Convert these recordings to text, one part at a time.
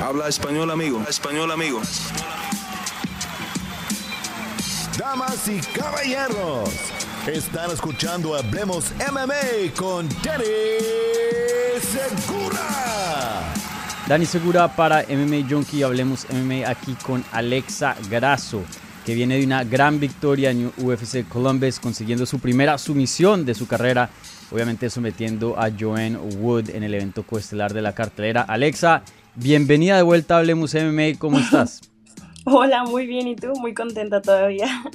Habla español, amigo. Español, amigo. Damas y caballeros, están escuchando Hablemos MMA con Danny Segura. Dani Segura para MMA Junkie. Hablemos MMA aquí con Alexa Grasso, que viene de una gran victoria en UFC Columbus, consiguiendo su primera sumisión de su carrera, obviamente sometiendo a Joanne Wood en el evento coestelar de la cartelera. Alexa, Bienvenida de vuelta a Hablemos MMA, ¿cómo estás? Hola, muy bien, ¿y tú? Muy contenta todavía.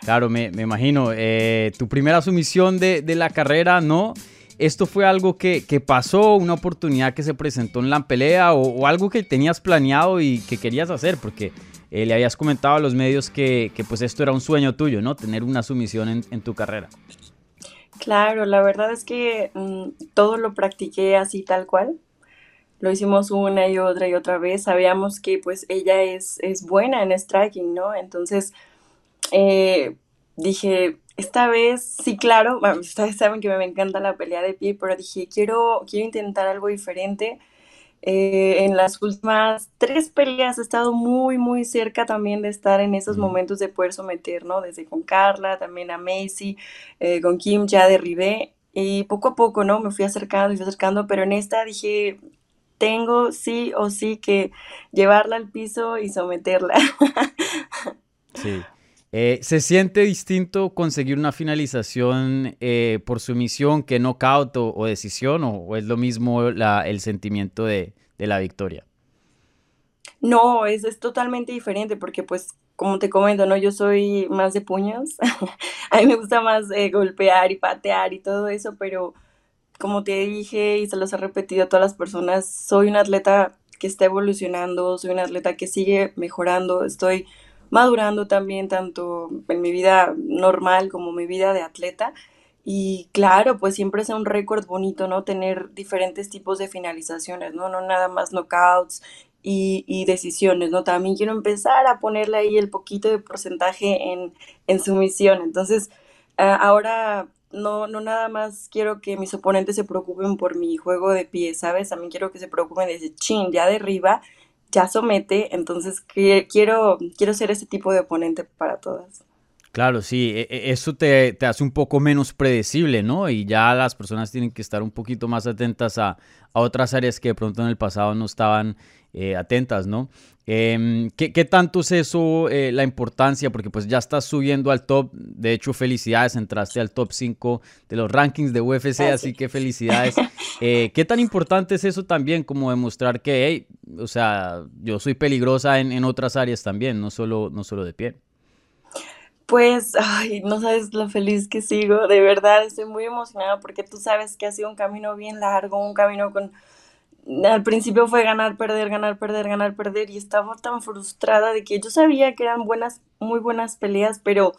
Claro, me, imagino. Eh, tu primera sumisión de, la carrera, ¿no? ¿Esto fue algo que, pasó, una oportunidad que se presentó en la pelea o, algo que tenías planeado y que querías hacer? Porque eh, le habías comentado a los medios que, pues esto era un sueño tuyo, ¿no? Tener una sumisión en, tu carrera. Claro, la verdad es que mm, todo lo practiqué así tal cual lo hicimos una y otra y otra vez. Sabíamos que pues ella es, es buena en striking, ¿no? Entonces eh, dije, esta vez, sí, claro, ustedes saben que me encanta la pelea de pie, pero dije, quiero, quiero intentar algo diferente. Eh, en las últimas tres peleas he estado muy, muy cerca también de estar en esos momentos de poder someter, ¿no? Desde con Carla, también a Macy, eh, con Kim ya derribé. Y poco a poco, ¿no? Me fui acercando y fui acercando, pero en esta dije, tengo sí o sí que llevarla al piso y someterla. Sí. Eh, ¿Se siente distinto conseguir una finalización eh, por sumisión que knockout o, o decisión o, es lo mismo el sentimiento de, la victoria? No, es, es, totalmente diferente porque pues como te comento, ¿no? Yo soy más de puños. a mí me gusta más eh, golpear y patear y todo eso, pero como te dije y se los he repetido a todas las personas, soy un atleta que está evolucionando, soy un atleta que sigue mejorando, estoy madurando también tanto en mi vida normal como mi vida de atleta. Y claro, pues siempre es un récord bonito, ¿no? Tener diferentes tipos de finalizaciones, ¿no? No nada más knockouts y, y, decisiones, ¿no? También quiero empezar a ponerle ahí el poquito de porcentaje en, en sumisión. Entonces, ahora no, no nada más quiero que mis oponentes se preocupen por mi juego de pie, ¿sabes? También quiero que se preocupen de chin, ya derriba, ya somete, entonces quiero, quiero ser ese tipo de oponente para todas. Claro, sí, e, e, eso te, te, hace un poco menos predecible, ¿no? Y ya las personas tienen que estar un poquito más atentas a, a otras áreas que de pronto en el pasado no estaban eh, atentas, ¿no? Em, ¿qué, tanto es eso eh, la importancia? Porque pues ya estás subiendo al top, de hecho felicidades, entraste al top 5 de los rankings de UFC, así que felicidades. Eh, ¿Qué tan importante es eso también como demostrar que, hey, o sea, yo soy peligrosa en, otras áreas también, no solo, no solo de pie? Pues, ay, no sabes lo feliz que sigo, de verdad, estoy muy emocionada porque tú sabes que ha sido un camino bien largo, un camino con al principio fue ganar, perder, ganar, perder, ganar, perder y estaba tan frustrada de que yo sabía que eran buenas, muy buenas peleas, pero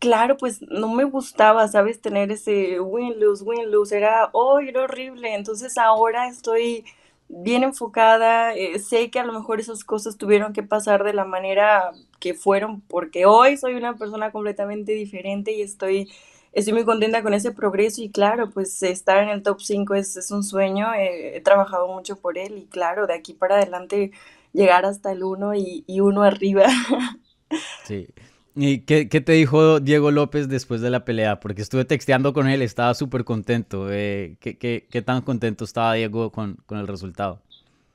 claro, pues no me gustaba, ¿sabes? Tener ese win-lose, win-lose, era, oh, era horrible, entonces ahora estoy bien enfocada, eh, sé que a lo mejor esas cosas tuvieron que pasar de la manera que fueron, porque hoy soy una persona completamente diferente y estoy estoy muy contenta con ese progreso y claro, pues estar en el top 5 es, es un sueño, eh, he trabajado mucho por él y claro, de aquí para adelante llegar hasta el 1 y, y uno arriba. Sí. ¿Y qué, qué, te dijo Diego López después de la pelea? Porque estuve texteando con él, estaba súper contento. Eh, ¿qué, qué, qué, tan contento estaba Diego con, con el resultado?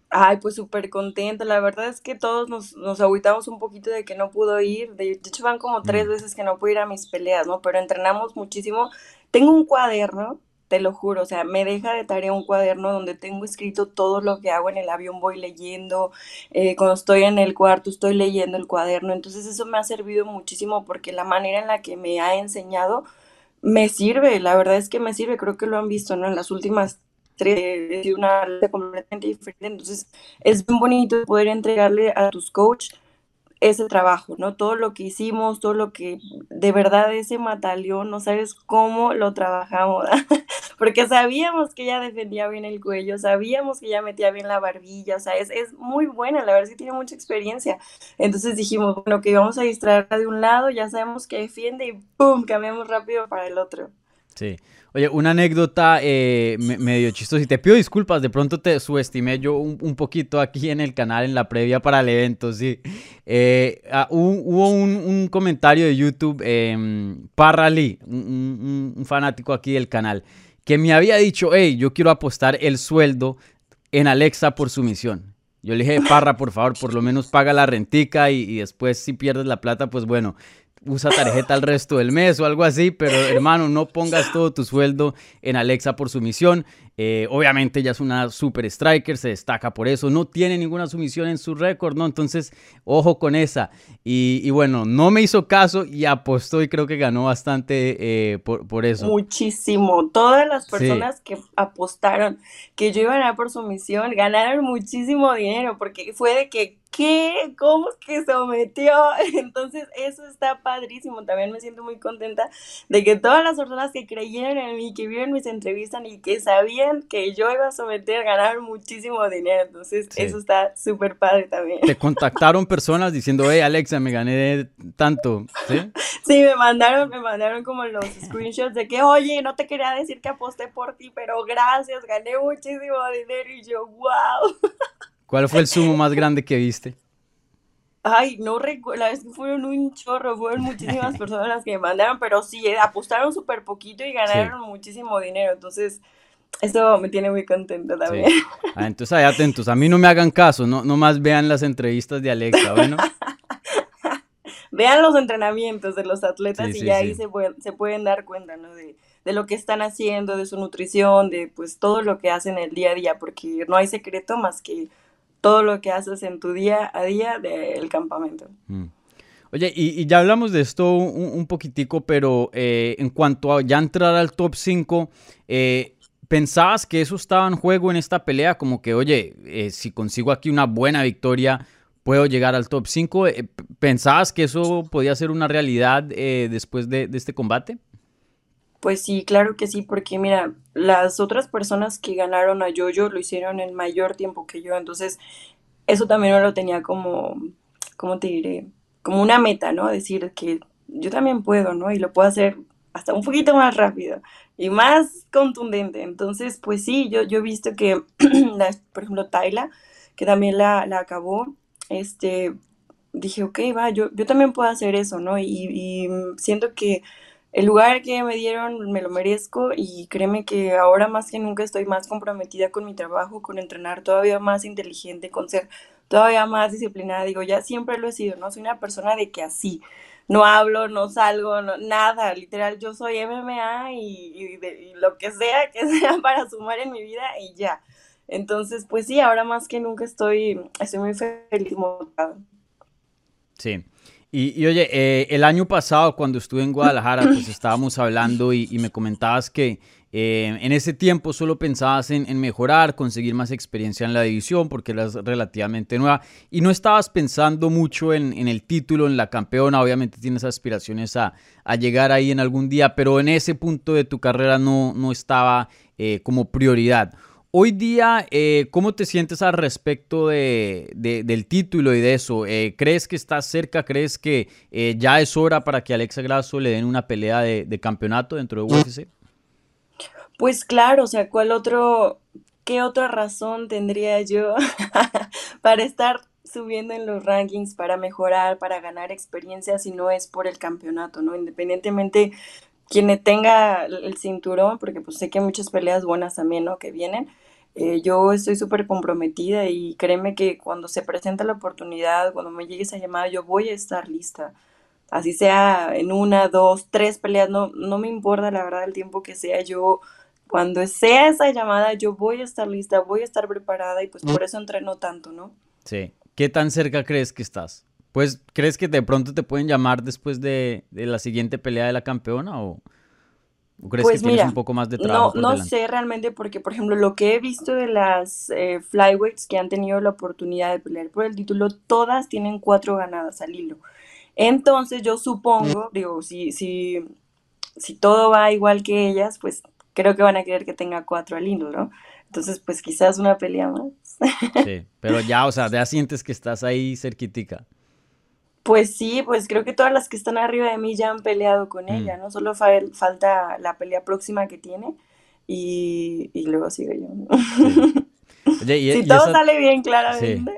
Ay, pues súper contenta. La verdad es que todos nos, nos agüitamos un poquito de que no pudo ir. De, hecho, van como tres mm. veces que no pude ir a mis peleas, ¿no? Pero entrenamos muchísimo. Tengo un cuaderno, te lo juro, o sea, me deja de tarea un cuaderno donde tengo escrito todo lo que hago en el avión, voy leyendo. Eh, cuando estoy en el cuarto, estoy leyendo el cuaderno. Entonces, eso me ha servido muchísimo porque la manera en la que me ha enseñado me sirve. La verdad es que me sirve. Creo que lo han visto, ¿no? En las últimas de una área completamente diferente. Entonces, es bien bonito poder entregarle a tus coach ese trabajo, ¿no? Todo lo que hicimos, todo lo que de verdad ese mataleón, no sabes cómo lo trabajamos, porque sabíamos que ella defendía bien el cuello, sabíamos que ella metía bien la barbilla, o sea, es, muy buena, la verdad que tiene mucha experiencia. Entonces dijimos, bueno, que vamos a distraerla de un lado, ya sabemos que defiende y ¡pum! cambiamos rápido para el otro. Sí. Oye, una anécdota eh, medio chistosa. Y te pido disculpas, de pronto te subestimé yo un, poquito aquí en el canal, en la previa para el evento, sí. Eh, ah, hubo un, comentario de YouTube, eh, Parra Lee, un, fanático aquí del canal, que me había dicho, hey, yo quiero apostar el sueldo en Alexa por su misión. Yo le dije, Parra, por favor, por lo menos paga la rentica y, y después si pierdes la plata, pues bueno, usa tarjeta el resto del mes o algo así, pero hermano, no pongas todo tu sueldo en Alexa por sumisión. Eh, obviamente ella es una super striker, se destaca por eso, no tiene ninguna sumisión en su récord, ¿no? Entonces, ojo con esa. Y, bueno, no me hizo caso y apostó y creo que ganó bastante eh, por, eso. Muchísimo. Todas las personas que apostaron que yo iba a ganar por sumisión ganaron muchísimo dinero porque fue de que ¿qué? ¿Cómo que sometió? Entonces, eso está padrísimo. También me siento muy contenta de que todas las personas que creyeron en mí, que vieron mis entrevistas y que sabían que yo iba a someter, ganaron muchísimo dinero. Entonces, eso está súper padre también. Te contactaron personas diciendo, hey, Alexa, me gané tanto, ¿sí? Sí, me mandaron, me mandaron como los screenshots de que, oye, no te quería decir que aposté por ti, pero gracias, gané muchísimo dinero. Y yo, wow. ¿Cuál fue el sumo más grande que viste? Ay, no recuerdo, la vez que fueron un chorro, fueron muchísimas personas las que me mandaron, pero sí, eh, apostaron súper poquito y ganaron muchísimo dinero, entonces eso me tiene muy contenta también. Ah, entonces ahí atentos, a mí no me hagan caso, no, más vean las entrevistas de Alexa, bueno. vean los entrenamientos de los atletas y ya ahí se pueden, se pueden dar cuenta, ¿no? De, de lo que están haciendo, de su nutrición, de pues todo lo que hacen el día a día, porque no hay secreto más que todo lo que haces en tu día a día del campamento. Mm. Oye, y, ya hablamos de esto un, poquitico, pero eh, en cuanto a ya entrar al top 5, eh, ¿pensabas que eso estaba en juego en esta pelea? Como que, oye, eh, si consigo aquí una buena victoria, puedo llegar al top 5. ¿Pensabas que eso podía ser una realidad después de, de este combate? Pues sí, claro que sí, porque mira, las otras personas que ganaron a Yoyo lo hicieron en mayor tiempo que yo, entonces eso también lo tenía como, ¿cómo te diré? Como una meta, ¿no? Decir que yo también puedo, ¿no? Y lo puedo hacer hasta un poquito más rápido y más contundente. Entonces, pues sí, yo, yo he visto que, por ejemplo, Tayla, que también la, acabó, este, dije, ok, va, yo, yo también puedo hacer eso, ¿no? Y, y siento que el lugar que me dieron me lo merezco y créeme que ahora más que nunca estoy más comprometida con mi trabajo, con entrenar todavía más inteligente, con ser todavía más disciplinada. Digo, ya siempre lo he sido, ¿no? Soy una persona de que así, no hablo, no salgo, nada, literal, yo soy MMA y, lo que sea que sea para sumar en mi vida y ya. Entonces, pues sí, ahora más que nunca estoy, estoy muy feliz. Sí. Y, oye, eh, el año pasado cuando estuve en Guadalajara, pues estábamos hablando y, me comentabas que eh, en ese tiempo solo pensabas en, mejorar, conseguir más experiencia en la división porque eras relativamente nueva y no estabas pensando mucho en, el título, en la campeona. Obviamente tienes aspiraciones a, llegar ahí en algún día, pero en ese punto de tu carrera no, no estaba eh, como prioridad. Hoy día, eh, ¿cómo te sientes al respecto de, del título y de eso? Eh, ¿Crees que estás cerca? ¿Crees que eh, ya es hora para que Alexa Grasso le den una pelea de, campeonato dentro de UFC? Pues claro, o sea, ¿cuál otro, qué otra razón tendría yo para estar subiendo en los rankings, para mejorar, para ganar experiencia si no es por el campeonato, ¿no? Independientemente quien tenga el cinturón, porque pues sé que hay muchas peleas buenas también, ¿no? Que vienen, eh, yo estoy súper comprometida y créeme que cuando se presenta la oportunidad, cuando me llegue esa llamada, yo voy a estar lista. Así sea en una, dos, tres peleas, no, no me importa la verdad el tiempo que sea. Yo, cuando sea esa llamada, yo voy a estar lista, voy a estar preparada y pues por eso entreno tanto, ¿no? Sí. ¿Qué tan cerca crees que estás? Pues, ¿crees que de pronto te pueden llamar después de, de la siguiente pelea de la campeona o...? ¿O crees pues que tienes un poco más de trabajo? No, no sé realmente porque, por ejemplo, lo que he visto de las eh, flyweights que han tenido la oportunidad de pelear por el título, todas tienen cuatro ganadas al hilo. Entonces yo supongo, digo, si, si, si todo va igual que ellas, pues creo que van a querer que tenga cuatro al hilo, ¿no? Entonces, pues quizás una pelea más. Sí, pero ya, o sea, ya sientes que estás ahí cerquitica. Pues sí, pues creo que todas las que están arriba de mí ya han peleado con Mm, ella, ¿no? Solo fal- falta la pelea próxima que tiene y, y luego sigo yo. sí. Oye, y, Si y todo esa, sale bien, sí. claramente.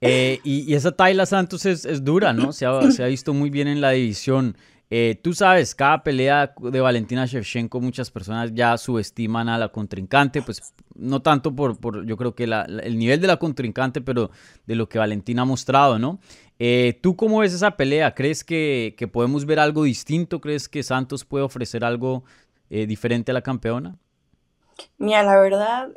Eh, y, y esa Tayla Santos es, es dura, ¿no? Se ha, se ha visto muy bien en la división. Eh, tú sabes, cada pelea de Valentina Shevchenko, muchas personas ya subestiman a la contrincante, pues no tanto por, por yo creo que el nivel de la contrincante, pero de lo que Valentina ha mostrado, ¿no? Eh, ¿tú cómo ves esa pelea? ¿Crees que, podemos ver algo distinto? ¿Crees que Santos puede ofrecer algo eh, diferente a la campeona? Mira, la verdad,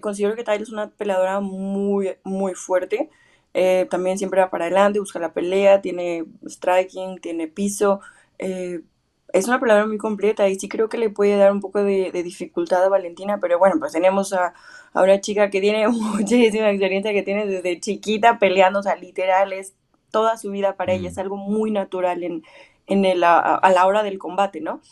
considero que Tyler es una peleadora muy, muy fuerte. Eh, también siempre va para adelante, busca la pelea, tiene striking, tiene piso. eh, es una peleadora muy completa y sí creo que le puede dar un poco de, de dificultad a Valentina, pero bueno, pues tenemos a, a una chica que tiene muchísima experiencia, que tiene desde chiquita peleando, o sea, literal, es toda su vida para ella, es algo muy natural en, en el, a, a la hora del combate, ¿no?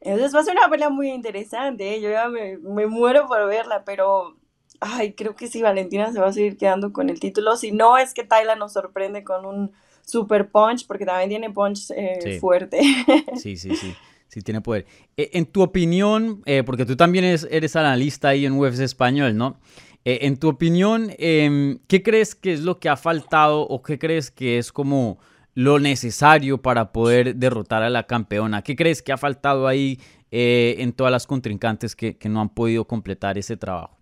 Entonces va a ser una pelea muy interesante, ¿eh? Yo ya me, me muero por verla, pero ay, creo que sí, Valentina se va a seguir quedando con el título. Si no es que Tayla nos sorprende con un super punch, porque también tiene punch eh, sí. fuerte. Sí, sí, sí, sí tiene poder. Eh, en tu opinión, eh, porque tú también eres, eres analista ahí en UFC Español, ¿no? En tu opinión, em, ¿qué crees que es lo que ha faltado o qué crees que es como lo necesario para poder derrotar a la campeona? ¿Qué crees que ha faltado ahí en todas las contrincantes que, que no han podido completar ese trabajo?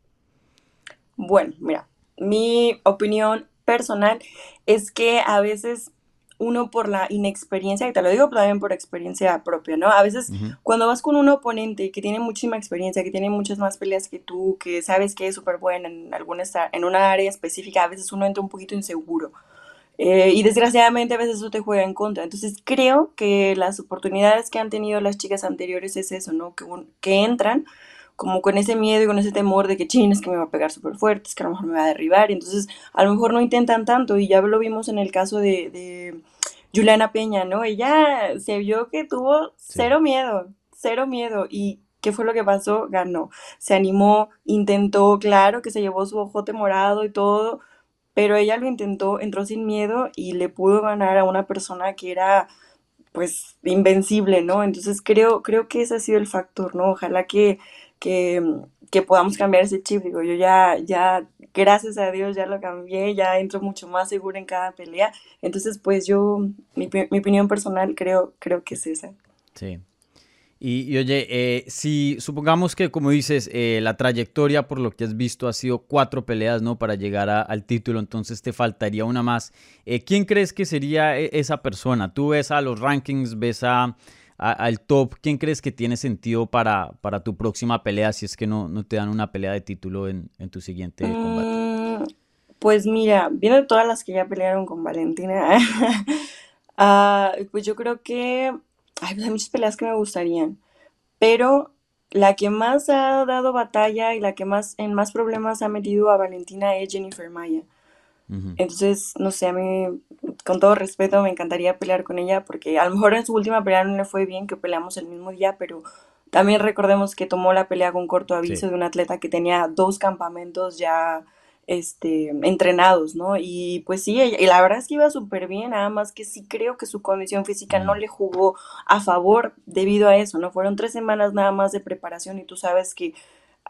Bueno, mira, mi opinión personal es que a veces uno por la inexperiencia, y te lo digo también por experiencia propia, ¿no? A veces cuando vas con un oponente que tiene muchísima experiencia, que tiene muchas más peleas que tú, que sabes que es súper buena en alguna, en una área específica, a veces uno entra un poquito inseguro. Eh, y desgraciadamente a veces eso te juega en contra. Entonces creo que las oportunidades que han tenido las chicas anteriores es eso, ¿no? Que, un- que entran como con ese miedo y con ese temor de que chin, es que me va a pegar súper fuerte, es que a lo mejor me va a derribar. Y entonces a lo mejor no intentan tanto. Y ya lo vimos en el caso de, de Juliana Peña, ¿no? Ella se vio que tuvo Sí. cero miedo, cero miedo. ¿Y qué fue lo que pasó? Ganó. Se animó, intentó, claro que se llevó su ojote morado y todo, pero ella lo intentó, entró sin miedo y le pudo ganar a una persona que era pues invencible, ¿no? Entonces creo, creo que ese ha sido el factor, ¿no? Ojalá que, que, que podamos cambiar ese chip. Digo, yo ya, ya, gracias a Dios, ya lo cambié, ya entro mucho más segura en cada pelea. Entonces, pues yo, mi, mi opinión personal creo, creo que es esa. Sí. Y, y oye, eh, si supongamos que, como dices, eh, la trayectoria por lo que has visto ha sido cuatro peleas, ¿no? Para llegar a- al título, entonces te faltaría una más. Eh, ¿quién crees que sería esa persona? ¿Tú ves a los rankings, ves a, a- al top? ¿Quién crees que tiene sentido para, para tu próxima pelea si es que no, no te dan una pelea de título en, en tu siguiente combate? Mm, pues mira, viendo todas las que ya pelearon con Valentina, ah, pues yo creo que ay, pues hay muchas peleas que me gustarían, pero la que más ha dado batalla y la que más en más problemas ha metido a Valentina es Jennifer Maya. Entonces, no sé, a mí, con todo respeto, me encantaría pelear con ella porque a lo mejor en su última pelea no le fue bien, que peleamos el mismo día, pero también recordemos que tomó la pelea con corto aviso Sí. de un atleta que tenía dos campamentos ya este, entrenados, ¿no? Y pues sí, ella- y la verdad es que iba súper bien, nada más que sí creo que su condición física no le jugó a favor debido a eso, ¿no? Fueron tres semanas nada más de preparación y tú sabes que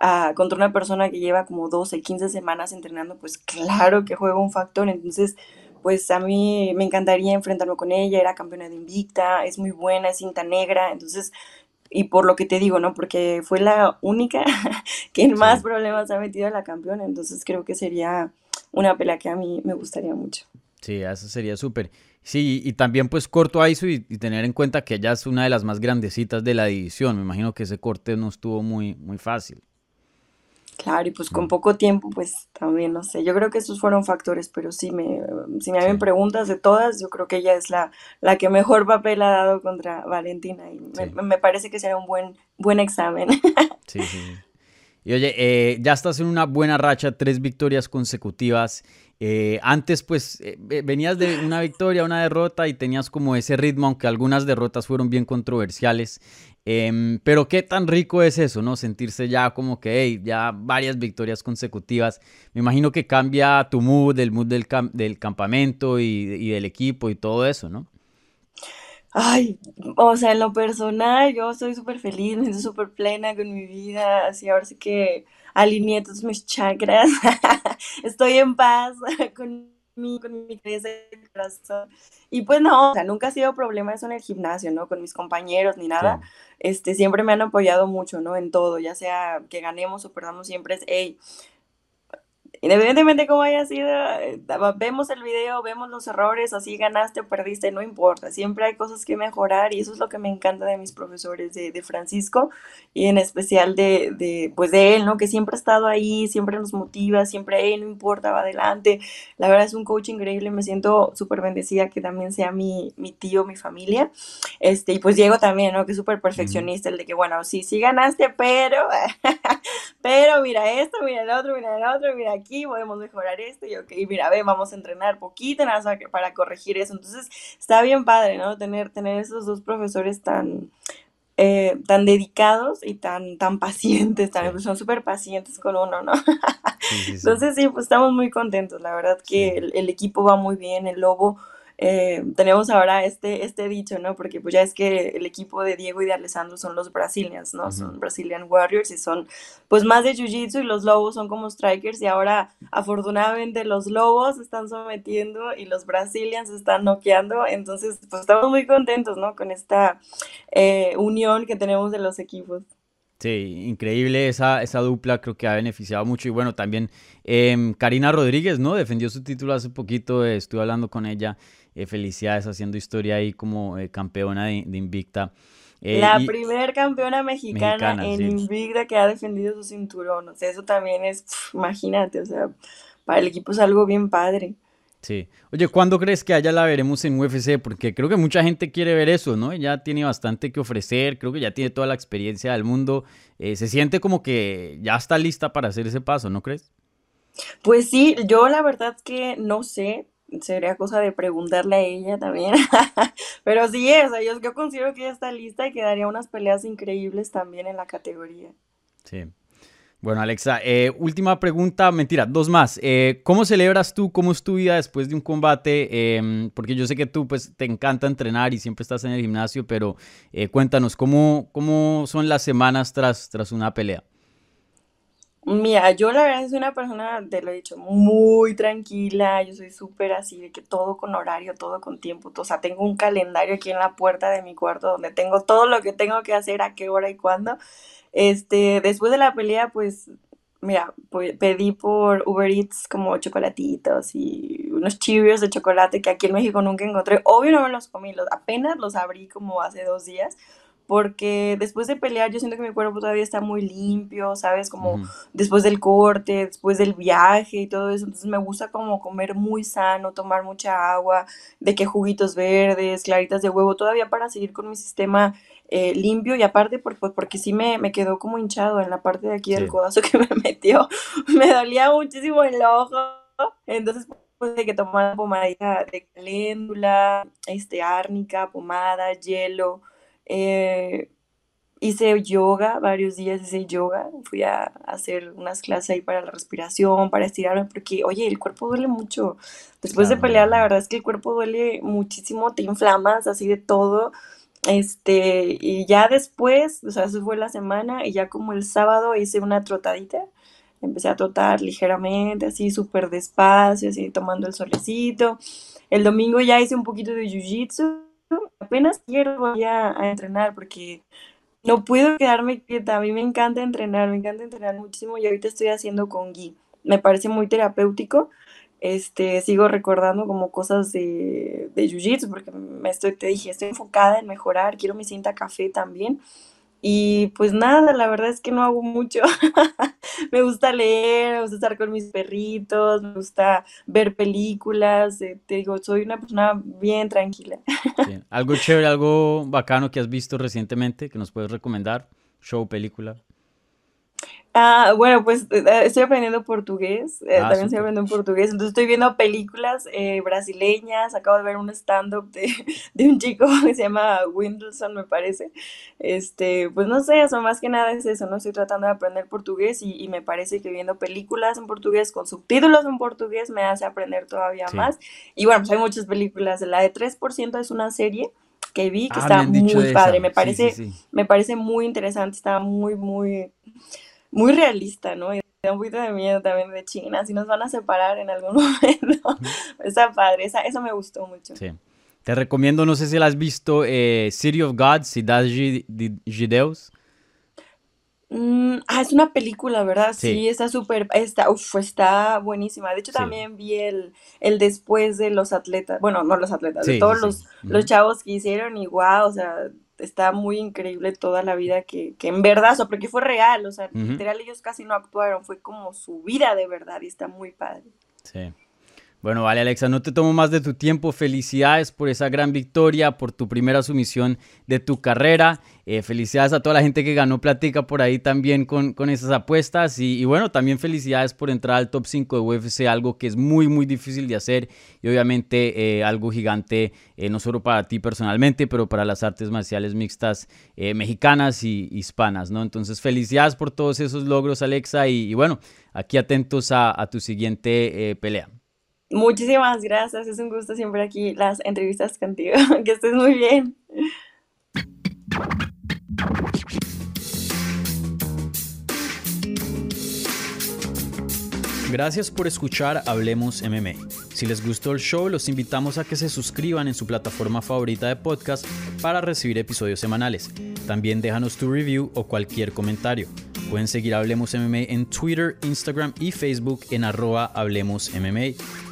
ah, contra una persona que lleva como 12, 15 semanas entrenando, pues claro que juega un factor. Entonces, pues a mí me encantaría enfrentarme con ella, era campeona de Invicta, es muy buena, es cinta negra, entonces, y por lo que te digo, ¿no? Porque fue la única que más Sí. problemas ha metido a la campeona, entonces creo que sería una pelea que a mí me gustaría mucho. Sí, eso sería súper. Sí, y también pues corto a eso y, y tener en cuenta que ella es una de las más grandecitas de la división. Me imagino que ese corte no estuvo muy, muy fácil. Claro, y pues con poco tiempo, pues también, no sé, yo creo que esos fueron factores, pero sí me, si me Sí, me preguntas de todas, yo creo que ella es la, la que mejor papel ha dado contra Valentina y me, sí, me parece que será un buen, buen examen. sí, sí. sí. Y oye, eh, ya estás en una buena racha, tres victorias consecutivas. Eh, antes, pues, eh, venías de una victoria, una derrota y tenías como ese ritmo, aunque algunas derrotas fueron bien controversiales. Em, pero qué tan rico es eso, ¿no? Sentirse ya como que, hey, ya varias victorias consecutivas. Me imagino que cambia tu mood, el mood del, del campamento y, y del equipo y todo eso, ¿no? Ay, o sea, en lo personal, yo soy súper feliz, me siento súper plena con mi vida, así ahora sí que alineé todos mis chakras, estoy en paz con mi, con mi cabeza y corazón. Y pues no, o sea, nunca ha sido problema eso en el gimnasio, ¿no? Con mis compañeros ni nada. Este, siempre me han apoyado mucho, ¿no? En todo, ya sea que ganemos o perdamos, siempre es, hey, Independientemente de cómo haya sido, eh, vemos el video, vemos los errores, así ganaste o perdiste, no importa, siempre hay cosas que mejorar y eso es lo que me encanta de mis profesores de, de Francisco y en especial de, de, pues de él, ¿no? Que siempre ha estado ahí, siempre nos motiva, siempre, él no importa, va adelante. La verdad es un coach increíble, me siento súper bendecida que también sea mi, mi tío, mi familia. Este, y pues Diego también, ¿no? Que es súper perfeccionista, el de que, bueno, sí, sí ganaste, pero, pero mira esto, mira el otro, mira el otro, mira aquí aquí, podemos mejorar esto, y ok, mira, ve, vamos a entrenar poquito nada para corregir eso. Entonces, está bien padre, ¿no? Tener, tener esos dos profesores tan, eh, tan dedicados y tan, tan pacientes, pues son súper pacientes con uno, ¿no? Entonces, sí, pues estamos muy contentos, la verdad que el, el, equipo va muy bien, el Lobo eh, tenemos ahora este, este dicho, ¿no? Porque pues ya es que el equipo de Diego y de Alessandro son los Brazilians, ¿no? Son Brazilian Warriors y son pues más de Jiu-Jitsu y los Lobos son como strikers y ahora afortunadamente los Lobos están sometiendo y los Brazilians están noqueando, entonces pues estamos muy contentos, ¿no? Con esta eh, unión que tenemos de los equipos. Sí, increíble esa, esa dupla, creo que ha beneficiado mucho. Y bueno, también eh, Karina Rodríguez, ¿no? Defendió su título hace poquito, estuve hablando con ella eh, felicidades haciendo historia ahí como eh, campeona de, Invicta. Eh, la primer campeona mexicana, en Invicta que ha defendido su cinturón. O sea, eso también es, imagínate, o sea, para el equipo es algo bien padre. Sí. Oye, ¿cuándo crees que allá la veremos en UFC? Porque creo que mucha gente quiere ver eso, ¿no? Ya tiene bastante que ofrecer, creo que ya tiene toda la experiencia del mundo. se siente como que ya está lista para hacer ese paso, ¿no crees? Pues sí, yo la verdad que no sé, sería cosa de preguntarle a ella también. Pero sí, es, yo, yo considero que ella está lista y que daría unas peleas increíbles también en la categoría. Sí. Bueno, Alexa, eh, última pregunta, mentira, dos más. Eh, ¿Cómo celebras tú, cómo es tu vida después de un combate? Em, porque yo sé que tú pues te encanta entrenar y siempre estás en el gimnasio, pero eh, cuéntanos, ¿cómo, ¿cómo son las semanas tras, tras una pelea? Mira, yo la verdad soy una persona, te lo he dicho, muy tranquila, yo soy súper así, de que todo con horario, todo con tiempo, o sea, tengo un calendario aquí en la puerta de mi cuarto donde tengo todo lo que tengo que hacer, a qué hora y cuándo. Este, después de la pelea, pues, mira, pedí por Uber Eats como chocolatitos y unos Cheerios de chocolate que aquí en México nunca encontré. Obvio no me los comí, los, apenas los abrí como hace dos días porque después de pelear yo siento que mi cuerpo todavía está muy limpio, ¿sabes? Como después del corte, después del viaje y todo eso, entonces me gusta como comer muy sano, tomar mucha agua, de que juguitos verdes, claritas de huevo, todavía para seguir con mi sistema eh, limpio. Y aparte por, porque sí me, me, quedó como hinchado en la parte de aquí del codazo que me metió, me dolía muchísimo el ojo, entonces pues de que tomar pomadita de caléndula, este, árnica, pomada, hielo, eh, hice yoga, varios días hice yoga, fui a, hacer unas clases ahí para la respiración, para estirarme, porque, oye, el cuerpo duele mucho. Después de pelear, la verdad es que el cuerpo duele muchísimo, te inflamas así de todo. Este, y ya después, o sea, eso fue la semana, y ya como el sábado hice una trotadita, empecé a trotar ligeramente, así súper despacio, así tomando el solecito. El domingo ya hice un poquito de jiu-jitsu, apenas quiero voy a, entrenar porque no puedo quedarme quieta. A mí me encanta entrenar, me encanta entrenar muchísimo y ahorita estoy haciendo con Gui. Me parece muy terapéutico. Este, sigo recordando como cosas de, de jiu-jitsu porque estoy, te dije, estoy enfocada en mejorar, quiero mi cinta café también. Y pues nada, la verdad es que no hago mucho. me gusta leer, me gusta estar con mis perritos, me gusta ver películas. Eh, te digo, soy una persona bien tranquila. ¿Algo chévere, algo bacano que has visto recientemente que nos puedes recomendar? ¿Show, película? Ah, bueno, pues eh, estoy aprendiendo portugués, eh, Ah, también estoy súper. aprendiendo portugués, entonces estoy viendo películas eh, brasileñas, acabo de ver un stand-up de, de un chico que se llama Windelson, me parece, este, pues no sé, eso más que nada es eso, no estoy tratando de aprender portugués y, y me parece que viendo películas en portugués con subtítulos en portugués me hace aprender todavía Sí. más, y bueno, pues hay muchas películas, la de 3% es una serie que vi que Ah, está muy padre, esa. me Sí, parece sí, sí. me parece muy interesante, está muy, muy, muy realista, ¿no? Y da un poquito de miedo también de China, si nos van a separar en algún momento. Está padre, esa, eso me gustó mucho. Sí. Te recomiendo, no sé si la has visto, eh, City of God, de Deus. Mm, ah, es una película, ¿verdad? Sí. Sí, está súper, está, uf, está buenísima. De hecho, Sí. también vi el, el después de los atletas, bueno, no los atletas, Sí, de todos los, los chavos que hicieron y wow, o sea, está muy increíble toda la vida que, que en verdad, o sea, porque fue real, o sea, literal ellos casi no actuaron, fue como su vida de verdad y está muy padre. Sí. Bueno, vale, Alexa, no te tomo más de tu tiempo. Felicidades por esa gran victoria, por tu primera sumisión de tu carrera. Eh, felicidades a toda la gente que ganó platica por ahí también con, con esas apuestas. Y, bueno, también felicidades por entrar al top 5 de UFC, algo que es muy, muy difícil de hacer. Y obviamente eh, algo gigante, eh, no solo para ti personalmente, pero para las artes marciales mixtas mexicanas y hispanas, ¿no? Entonces, felicidades por todos esos logros, Alexa. Y, bueno, aquí atentos a, tu siguiente pelea. Muchísimas gracias, es un gusto siempre aquí las entrevistas contigo. Que estés muy bien. Gracias por escuchar Hablemos MMA. Si les gustó el show, los invitamos a que se suscriban en su plataforma favorita de podcast para recibir episodios semanales. También déjanos tu review o cualquier comentario. Pueden seguir Hablemos MMA en Twitter, Instagram y Facebook en arroba Hablemos MMA.